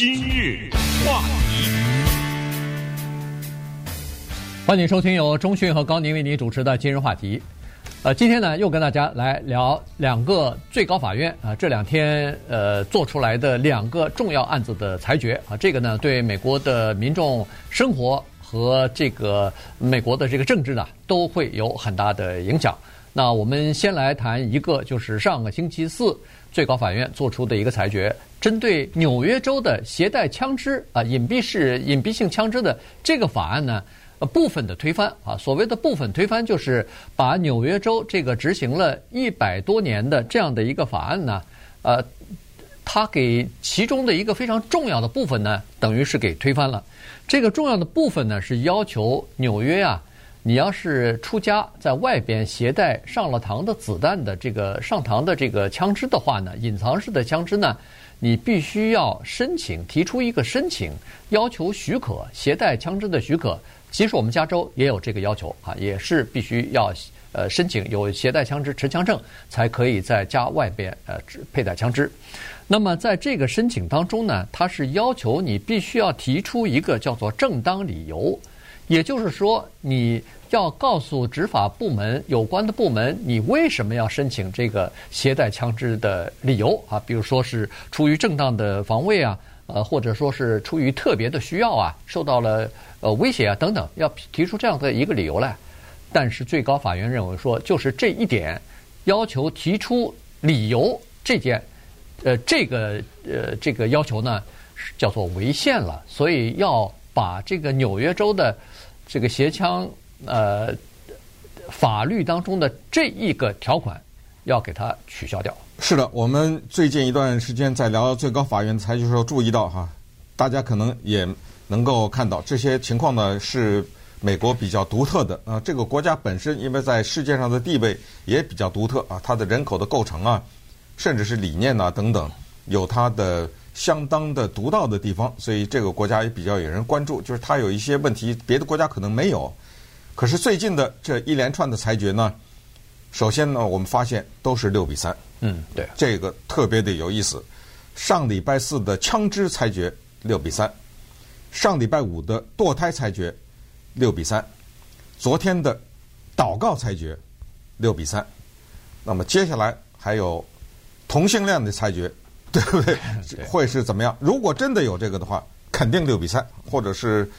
今日话题，欢迎收听由中讯和高宁为您主持的今日话题。呃，今天呢又跟大家来聊两个最高法院啊这两天呃做出来的两个重要案子的裁决啊，这个呢对美国的民众生活和这个美国的这个政治呢都会有很大的影响。那我们先来谈一个，就是上个星期四最高法院做出的一个裁决，针对纽约州的携带枪支啊隐蔽式隐蔽性枪支的这个法案呢，呃部分的推翻啊。所谓的部分推翻，就是把纽约州这个执行了一百多年的这样的一个法案呢，呃，它给其中的一个非常重要的部分呢，等于是给推翻了。这个重要的部分呢，是要求纽约啊。你要是出家在外边携带上了膛的子弹的这个上膛的这个枪支的话呢，隐藏式的枪支呢，你必须要申请提出一个申请，要求许可携带枪支的许可。其实我们加州也有这个要求啊，也是必须要呃申请有携带枪支持枪证才可以在家外边呃佩戴枪支。那么在这个申请当中呢，它是要求你必须要提出一个叫做正当理由。也就是说，你要告诉执法部门有关的部门，你为什么要申请这个携带枪支的理由啊？比如说是出于正当的防卫啊，呃，或者说是出于特别的需要啊，受到了呃威胁啊等等，要提出这样的一个理由来。但是最高法院认为说，就是这一点要求提出理由这件，呃，这个呃这个要求呢，叫做违宪了，所以要把这个纽约州的。这个携枪呃法律当中的这一个条款要给它取消掉。是的，我们最近一段时间在聊最高法院裁决时候注意到哈，大家可能也能够看到这些情况呢是美国比较独特的啊。这个国家本身因为在世界上的地位也比较独特啊，它的人口的构成啊，甚至是理念呐等等，有它的。相当的独到的地方，所以这个国家也比较有人关注。就是它有一些问题，别的国家可能没有。可是最近的这一连串的裁决呢，首先呢，我们发现都是六比三。嗯，对，这个特别的有意思。上礼拜四的枪支裁决六比三，上礼拜五的堕胎裁决六比三，昨天的祷告裁决六比三。那么接下来还有同性恋的裁决。对不对？会是怎么样？如果真的有这个的话，肯定六比三，或者是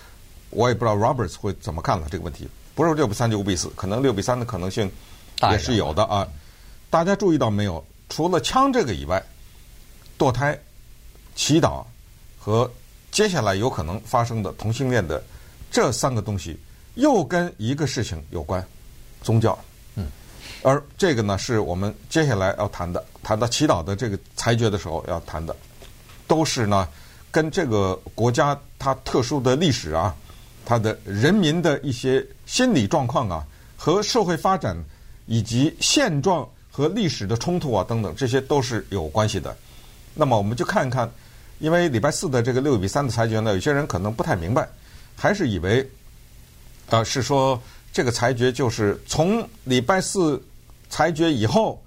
我也不知道 Roberts 会怎么看了这个问题。不是六比三就五比四，可能六比三的可能性也是有的啊。大家注意到没有？除了枪这个以外，堕胎、祈祷和接下来有可能发生的同性恋的这三个东西，又跟一个事情有关：宗教。嗯而这个呢，是我们接下来要谈的，谈到祈祷的这个裁决的时候要谈的，都是呢跟这个国家它特殊的历史啊，它的人民的一些心理状况啊，和社会发展以及现状和历史的冲突啊等等，这些都是有关系的。那么我们就看一看，因为礼拜四的这个六比三的裁决呢，有些人可能不太明白，还是以为、呃、是说这个裁决就是从礼拜四。裁决以后，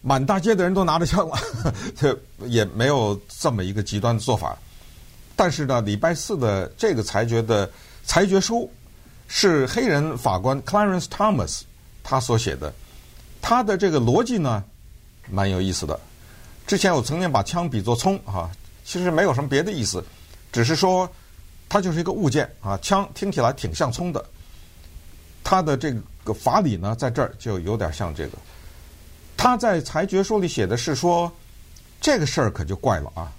满大街的人都拿着枪了，这也没有这么一个极端的做法。但是呢，礼拜四的这个裁决的裁决书是黑人法官 Clarence Thomas 他所写的，他的这个逻辑呢蛮有意思的。之前我曾经把枪比作葱哈，其实没有什么别的意思，只是说它就是一个物件啊。枪听起来挺像葱的，它的这个。个法理呢，在这儿就有点像这个。他在裁决书里写的是说，这个事儿可就怪了啊！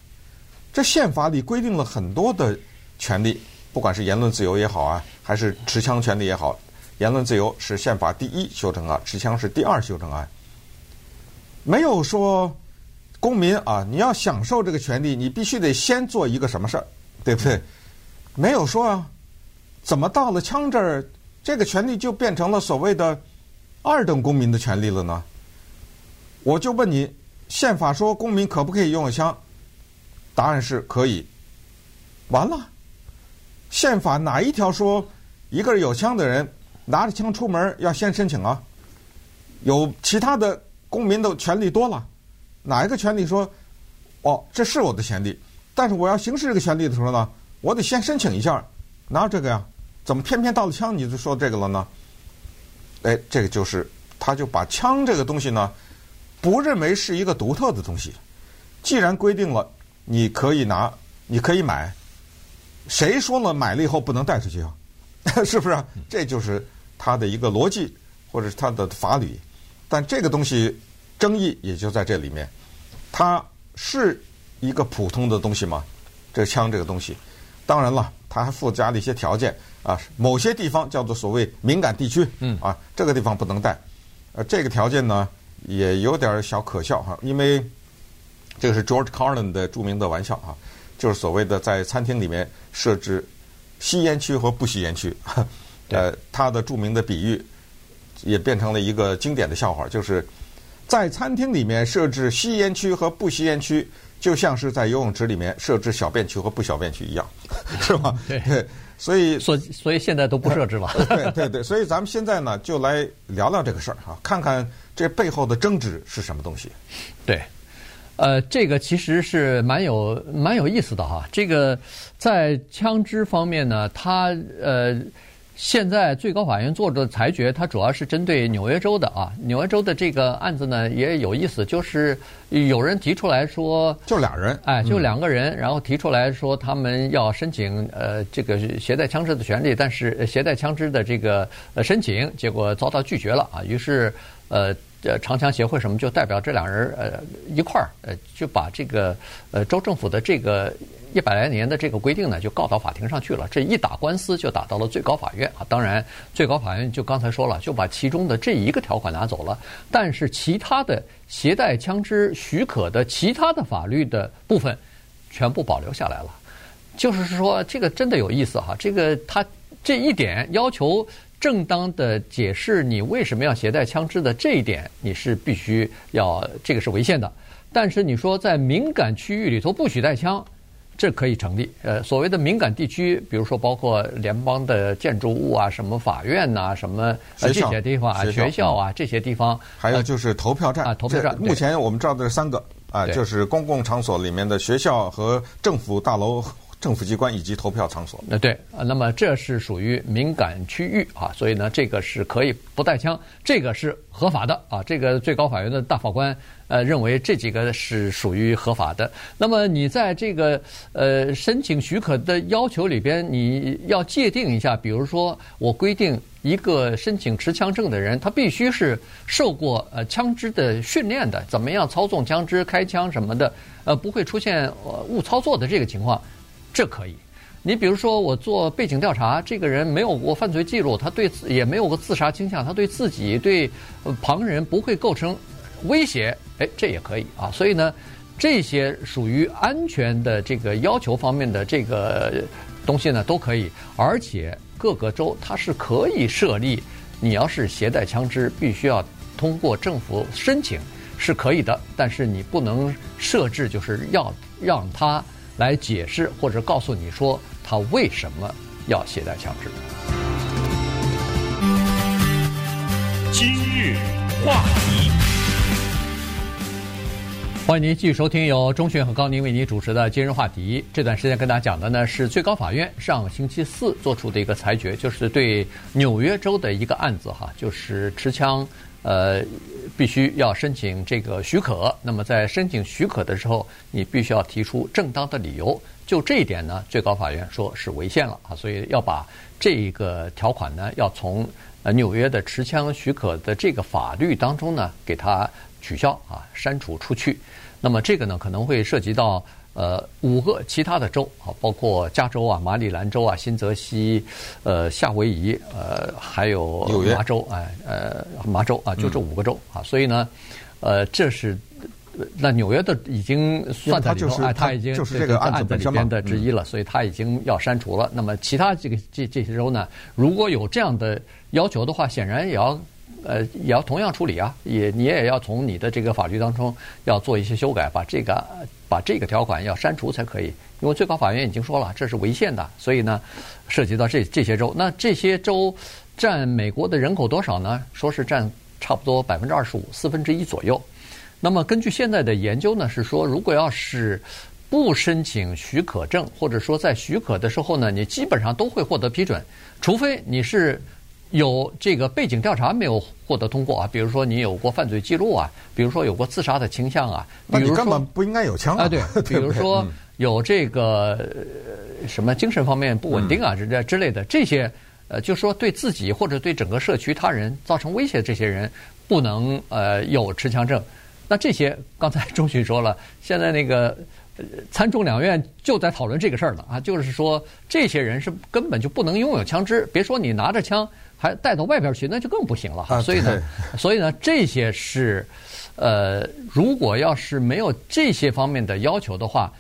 这宪法里规定了很多的权利，不管是言论自由也好啊，还是持枪权利也好，言论自由是宪法第一修正案，持枪是第二修正案。没有说公民啊，你要享受这个权利，你必须得先做一个什么事儿，对不对？没有说啊，怎么到了枪这儿？这个权利就变成了所谓的二等公民的权利了呢？我就问你，宪法说公民可不可以拥有枪？答案是可以。完了，宪法哪一条说一个有枪的人拿着枪出门要先申请啊？有其他的公民的权利多了，哪一个权利说哦，这是我的权利，但是我要行使这个权利的时候呢，我得先申请一下，哪有这个呀？怎么偏偏到了枪你就说这个了呢？哎，这个就是，他就把枪这个东西呢，不认为是一个独特的东西。既然规定了你可以拿，你可以买，谁说了买了以后不能带出去啊？是不是？这就是它的一个逻辑，或者是它的法理。但这个东西争议也就在这里面，它是一个普通的东西吗？这枪这个东西，当然了，它还附加了一些条件啊。某些地方叫做所谓敏感地区，嗯啊，这个地方不能带。呃，这个条件呢也有点小可笑哈，因为这个是 George Carlin 的著名的玩笑哈，就是所谓的在餐厅里面设置吸烟区和不吸烟区。呃，他的著名的比喻。也变成了一个经典的笑话，就是在餐厅里面设置吸烟区和不吸烟区，就像是在游泳池里面设置小便区和不小便区一样，是吧？对，所以所所以现在都不设置了。对对对，所以咱们现在呢，就来聊聊这个事儿哈，看看这背后的争执是什么东西。对，呃，这个其实是蛮有蛮有意思的哈。这个在枪支方面呢，它呃。现在最高法院做的裁决，它主要是针对纽约州的啊。纽约州的这个案子呢也有意思，就是有人提出来说，就俩人，哎，就两个人，然后提出来说他们要申请呃这个携带枪支的权利，但是携带枪支的这个呃申请结果遭到拒绝了啊。于是呃呃长枪协会什么就代表这两人呃一块儿呃就把这个呃州政府的这个。一百来年的这个规定呢，就告到法庭上去了。这一打官司就打到了最高法院啊。当然，最高法院就刚才说了，就把其中的这一个条款拿走了。但是其他的携带枪支许可的其他的法律的部分，全部保留下来了。就是说，这个真的有意思哈。这个他这一点要求正当的解释你为什么要携带枪支的这一点，你是必须要这个是违宪的。但是你说在敏感区域里头不许带枪。这可以成立。呃，所谓的敏感地区，比如说包括联邦的建筑物啊，什么法院呐、啊，什么这些地方啊，学校，学校啊，这些地方。还有就是投票站啊，投票站。目前我们知道的是三个啊，就是公共场所里面的学校和政府大楼。政府机关以及投票场所。那，对，那么这是属于敏感区域啊，所以呢，这个是可以不带枪，这个是合法的啊。这个最高法院的大法官呃认为这几个是属于合法的。那么你在这个呃申请许可的要求里边，你要界定一下，比如说我规定一个申请持枪证的人，他必须是受过呃枪支的训练的，怎么样操纵枪支、开枪什么的，呃，不会出现误操作的这个情况。这可以，你比如说我做背景调查，这个人没有过犯罪记录，他对也没有过自杀倾向，他对自己对旁人不会构成威胁，哎，这也可以啊。所以呢，这些属于安全的这个要求方面的这个东西呢，都可以。而且各个州它是可以设立，你要是携带枪支，必须要通过政府申请是可以的，但是你不能设置，就是要让他。来解释或者告诉你说他为什么要携带枪支。今日话题，欢迎您继续收听由钟迅和高宁为您主持的今日话题。这段时间跟大家讲的呢是最高法院上星期四做出的一个裁决，就是对纽约州的一个案子哈，就是持枪。呃，必须要申请这个许可。那么在申请许可的时候，你必须要提出正当的理由。就这一点呢，最高法院说是违宪了啊，所以要把这一个条款呢，要从呃纽约的持枪许可的这个法律当中呢，给它取消啊，删除出去。那么这个呢，可能会涉及到。呃，五个其他的州啊，包括加州啊、马里兰州啊、新泽西、呃、夏威夷、呃，还有麻州，哎，呃，麻州啊，就这五个州啊。所以呢，呃，这是那纽约的已经算在里头，哎，他已经就是这个案子里边的之一了，所以他已经要删除了。那么其他这个这这些州呢，如果有这样的要求的话，显然也要。呃，也要同样处理啊，也你也要从你的这个法律当中要做一些修改，把这个把这个条款要删除才可以。因为最高法院已经说了，这是违宪的，所以呢，涉及到这这些州，那这些州占美国的人口多少呢？说是占差不多百分之二十五，四分之一左右。那么根据现在的研究呢，是说如果要是不申请许可证，或者说在许可的时候呢，你基本上都会获得批准，除非你是有这个背景调查没有获得通过啊，比如说你有过犯罪记录啊，比如说有过自杀的倾向啊，那你根本不应该有枪啊，对，比如说有这个什么精神方面不稳定啊？之之类的这些，呃，就说对自己或者对整个社区他人造成威胁，这些人不能呃有持枪证。那这些刚才钟迅说了，现在那个。参众两院就在讨论这个事儿了啊，就是说这些人是根本就不能拥有枪支，别说你拿着枪还带到外边去，那就更不行了。啊、所以呢，所以呢，这些是，呃，如果要是没有这些方面的要求的话，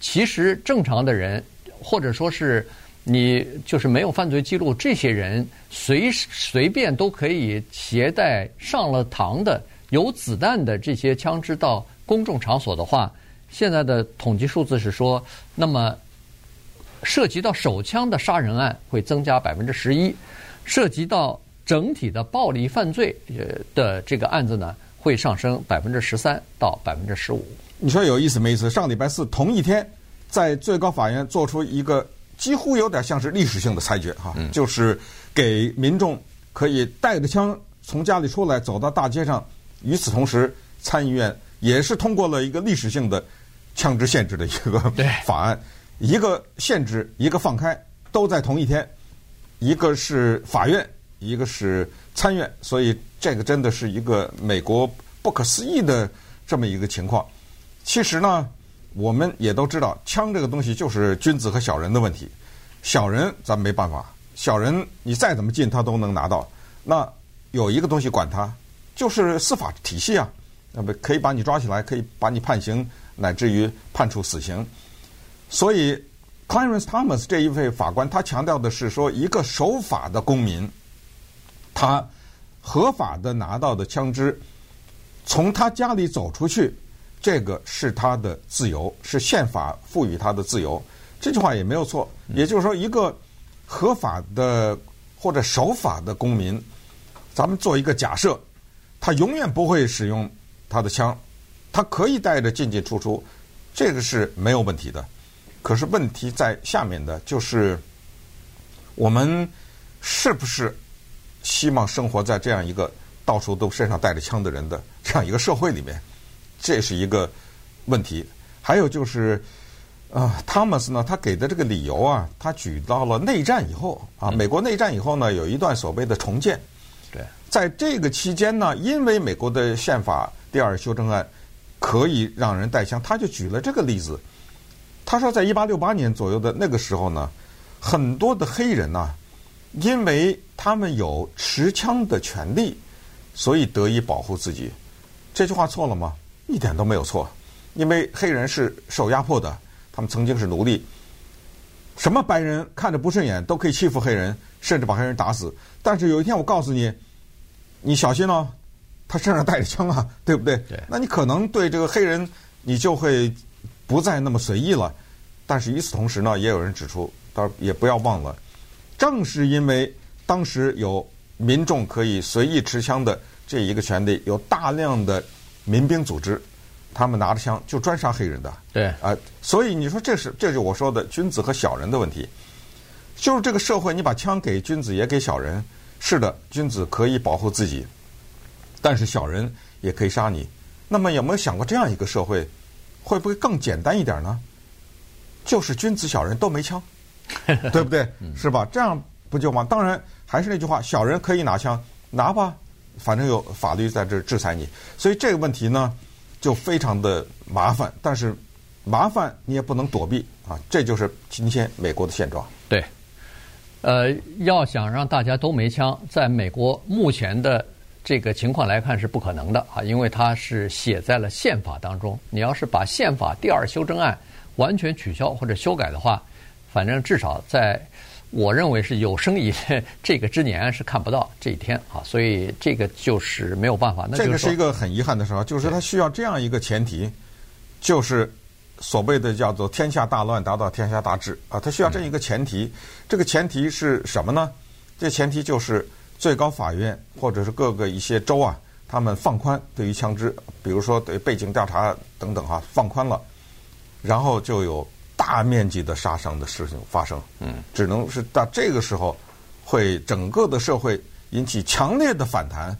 其实正常的人或者说是你就是没有犯罪记录，这些人随随便都可以携带上了膛的有子弹的这些枪支到公众场所的话。现在的统计数字是说，那么涉及到手枪的杀人案会增加百分之十一，涉及到整体的暴力犯罪呃的这个案子呢，会上升百分之十三到百分之十五。你说有意思没意思？上礼拜四同一天，在最高法院做出一个几乎有点像是历史性的裁决哈，就是给民众可以带着枪从家里出来走到大街上，与此同时，参议院也是通过了一个历史性的。枪支限制的一个法案，一个限制，一个放开，都在同一天，一个是法院，一个是参院，所以这个真的是一个美国不可思议的这么一个情况。其实呢，我们也都知道，枪这个东西就是君子和小人的问题。小人咱没办法，小人你再怎么禁他都能拿到。那有一个东西管他，就是司法体系啊，那么可以把你抓起来，可以把你判刑。乃至于判处死刑，所以 Clarence Thomas 这一位法官，他强调的是说，一个守法的公民，他合法的拿到的枪支，从他家里走出去，这个是他的自由，是宪法赋予他的自由。这句话也没有错。也就是说，一个合法的或者守法的公民，咱们做一个假设，他永远不会使用他的枪。他可以带着进进出出，这个是没有问题的。可是问题在下面的，就是我们是不是希望生活在这样一个到处都身上带着枪的人的这样一个社会里面？这是一个问题。还有就是，啊，汤姆斯呢，他给的这个理由啊，他举到了内战以后啊，美国内战以后呢，有一段所谓的重建。对，在这个期间呢，因为美国的宪法第二修正案。可以让人带枪，他就举了这个例子。他说，在一八六八年左右的那个时候呢，很多的黑人呐，因为他们有持枪的权利，所以得以保护自己。这句话错了吗？一点都没有错。因为黑人是受压迫的，他们曾经是奴隶。什么白人看着不顺眼都可以欺负黑人，甚至把黑人打死。但是有一天我告诉你，你小心哦。他身上带着枪啊，对不对？对。那你可能对这个黑人，你就会不再那么随意了。但是与此同时呢，也有人指出，到也不要忘了，正是因为当时有民众可以随意持枪的这一个权利，有大量的民兵组织，他们拿着枪就专杀黑人的。对。啊，所以你说这是，这就是我说的君子和小人的问题。就是这个社会，你把枪给君子也给小人，是的，君子可以保护自己。但是小人也可以杀你，那么有没有想过这样一个社会会不会更简单一点呢？就是君子小人都没枪，对不对？是吧？这样不就完？当然还是那句话，小人可以拿枪拿吧，反正有法律在这制裁你。所以这个问题呢，就非常的麻烦。但是麻烦你也不能躲避啊，这就是今天美国的现状。对，呃，要想让大家都没枪，在美国目前的。这个情况来看是不可能的啊，因为它是写在了宪法当中。你要是把宪法第二修正案完全取消或者修改的话，反正至少在我认为是有生以这个之年是看不到这一天啊。所以这个就是没有办法。那这个是一个很遗憾的事儿，就是它需要这样一个前提，就是所谓的叫做“天下大乱，达到天下大治”啊，它需要这样一个前提。这个前提是什么呢？这前提就是。最高法院或者是各个一些州啊，他们放宽对于枪支，比如说对背景调查等等哈，放宽了。然后就有大面积的杀伤的事情发生。嗯，只能是到这个时候，会整个的社会引起强烈的反弹。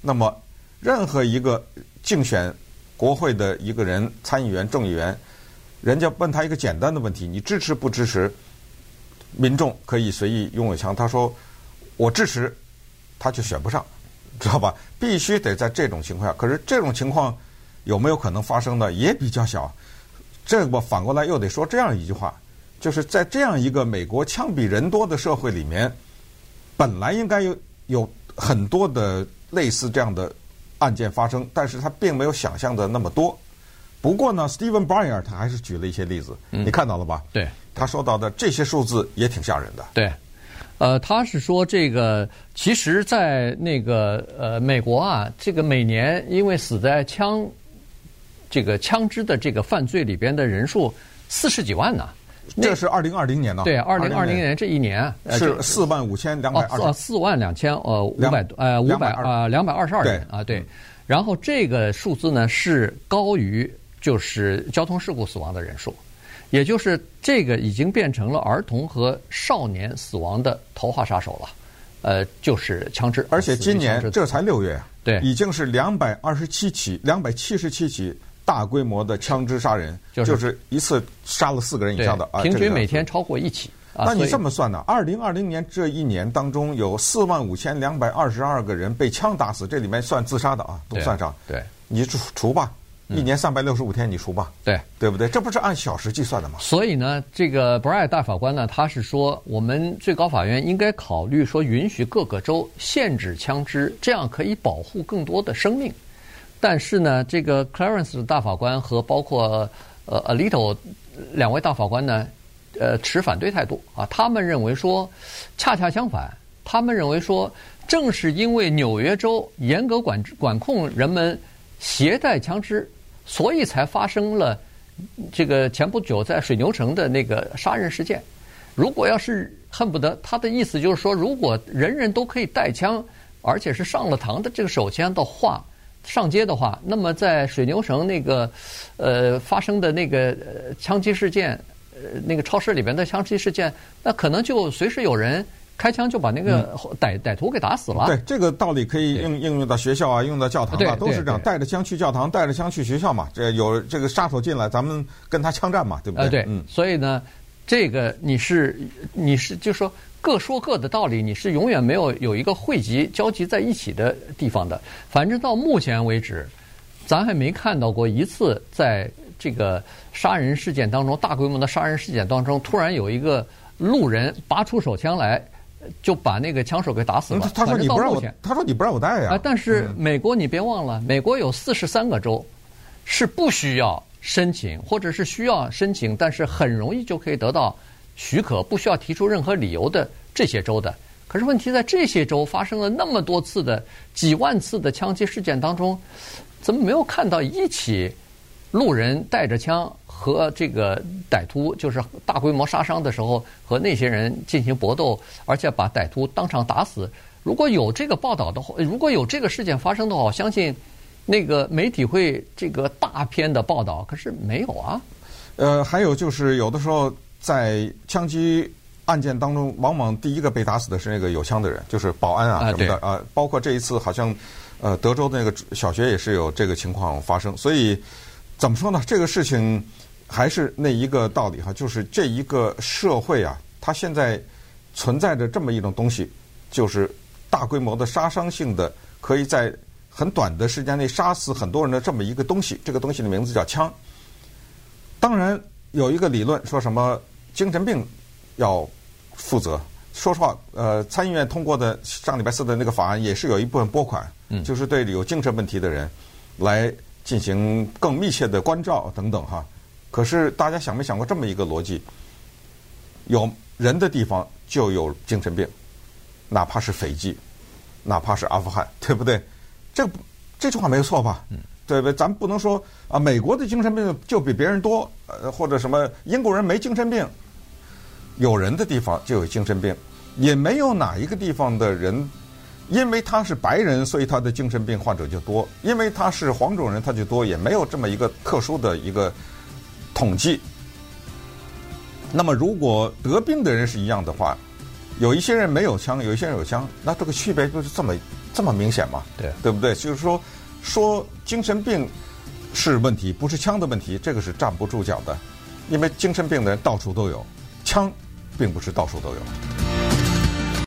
那么，任何一个竞选国会的一个人，参议员、众议员，人家问他一个简单的问题：你支持不支持？民众可以随意拥有枪。他说：“我支持。”他就选不上，知道吧？必须得在这种情况下。可是这种情况有没有可能发生呢？也比较小。这我反过来又得说这样一句话：就是在这样一个美国枪比人多的社会里面，本来应该有有很多的类似这样的案件发生，但是他并没有想象的那么多。不过呢，Stephen Breyer 他还是举了一些例子，嗯、你看到了吧？对，他说到的这些数字也挺吓人的。对。呃，他是说这个，其实，在那个呃美国啊，这个每年因为死在枪这个枪支的这个犯罪里边的人数四十几万呢。这是二零二零年呢？对，二零二零年这一年是四万五千两百二十。四万两千呃五百呃五百呃两百二十二人啊，对。然后这个数字呢是高于就是交通事故死亡的人数。也就是这个已经变成了儿童和少年死亡的头号杀手了，呃，就是枪支。而且今年这才六月，对，已经是两百二十七起、两百七十七起大规模的枪支杀人，就是一次杀了四个人以上的啊，平均每天超过一起。那你这么算呢？二零二零年这一年当中有四万五千两百二十二个人被枪打死，这里面算自杀的啊，都算上。对，你除除吧。一年三百六十五天，你除吧，对对不对？这不是按小时计算的吗？所以呢，这个 Breyer 大法官呢，他是说，我们最高法院应该考虑说，允许各个州限制枪支，这样可以保护更多的生命。但是呢，这个 Clarence 大法官和包括呃 Alito 两位大法官呢，呃持反对态度啊。他们认为说，恰恰相反，他们认为说，正是因为纽约州严格管制管控人们携带枪支。所以才发生了这个前不久在水牛城的那个杀人事件。如果要是恨不得他的意思就是说，如果人人都可以带枪，而且是上了膛的这个手枪的话，上街的话，那么在水牛城那个呃发生的那个枪击事件，呃那个超市里边的枪击事件，那可能就随时有人。开枪就把那个歹歹徒给打死了。对，这个道理可以应应用到学校啊，应用到教堂啊，都是这样。带着枪去教堂，带着枪去学校嘛。这有这个杀手进来，咱们跟他枪战嘛，对不对？对，嗯。所以呢，这个你是你是就说各说各的道理，你是永远没有有一个汇集交集在一起的地方的。反正到目前为止，咱还没看到过一次在这个杀人事件当中，大规模的杀人事件当中，突然有一个路人拔出手枪来。就把那个枪手给打死了。他说你不让我，他说你不让我带呀。啊，但是美国你别忘了，美国有四十三个州是不需要申请，或者是需要申请，但是很容易就可以得到许可，不需要提出任何理由的这些州的。可是问题在这些州发生了那么多次的几万次的枪击事件当中，怎么没有看到一起路人带着枪？和这个歹徒就是大规模杀伤的时候，和那些人进行搏斗，而且把歹徒当场打死。如果有这个报道的话，如果有这个事件发生的话，我相信那个媒体会这个大篇的报道。可是没有啊。呃，还有就是有的时候在枪击案件当中，往往第一个被打死的是那个有枪的人，就是保安啊什么的啊，呃。包括这一次好像呃德州的那个小学也是有这个情况发生。所以怎么说呢？这个事情。还是那一个道理哈，就是这一个社会啊，它现在存在着这么一种东西，就是大规模的杀伤性的，可以在很短的时间内杀死很多人的这么一个东西。这个东西的名字叫枪。当然有一个理论说什么精神病要负责。说实话，呃，参议院通过的上礼拜四的那个法案也是有一部分拨款，嗯，就是对有精神问题的人来进行更密切的关照等等哈。可是大家想没想过这么一个逻辑？有人的地方就有精神病，哪怕是斐济，哪怕是阿富汗，对不对？这这句话没有错吧？嗯，对不对？咱不能说啊，美国的精神病就比别人多，呃，或者什么英国人没精神病，有人的地方就有精神病，也没有哪一个地方的人，因为他是白人，所以他的精神病患者就多；因为他是黄种人，他就多，也没有这么一个特殊的一个。统计。那么，如果得病的人是一样的话，有一些人没有枪，有一些人有枪，那这个区别就是这么这么明显嘛？对，对不对？就是说，说精神病是问题，不是枪的问题，这个是站不住脚的，因为精神病的人到处都有，枪并不是到处都有。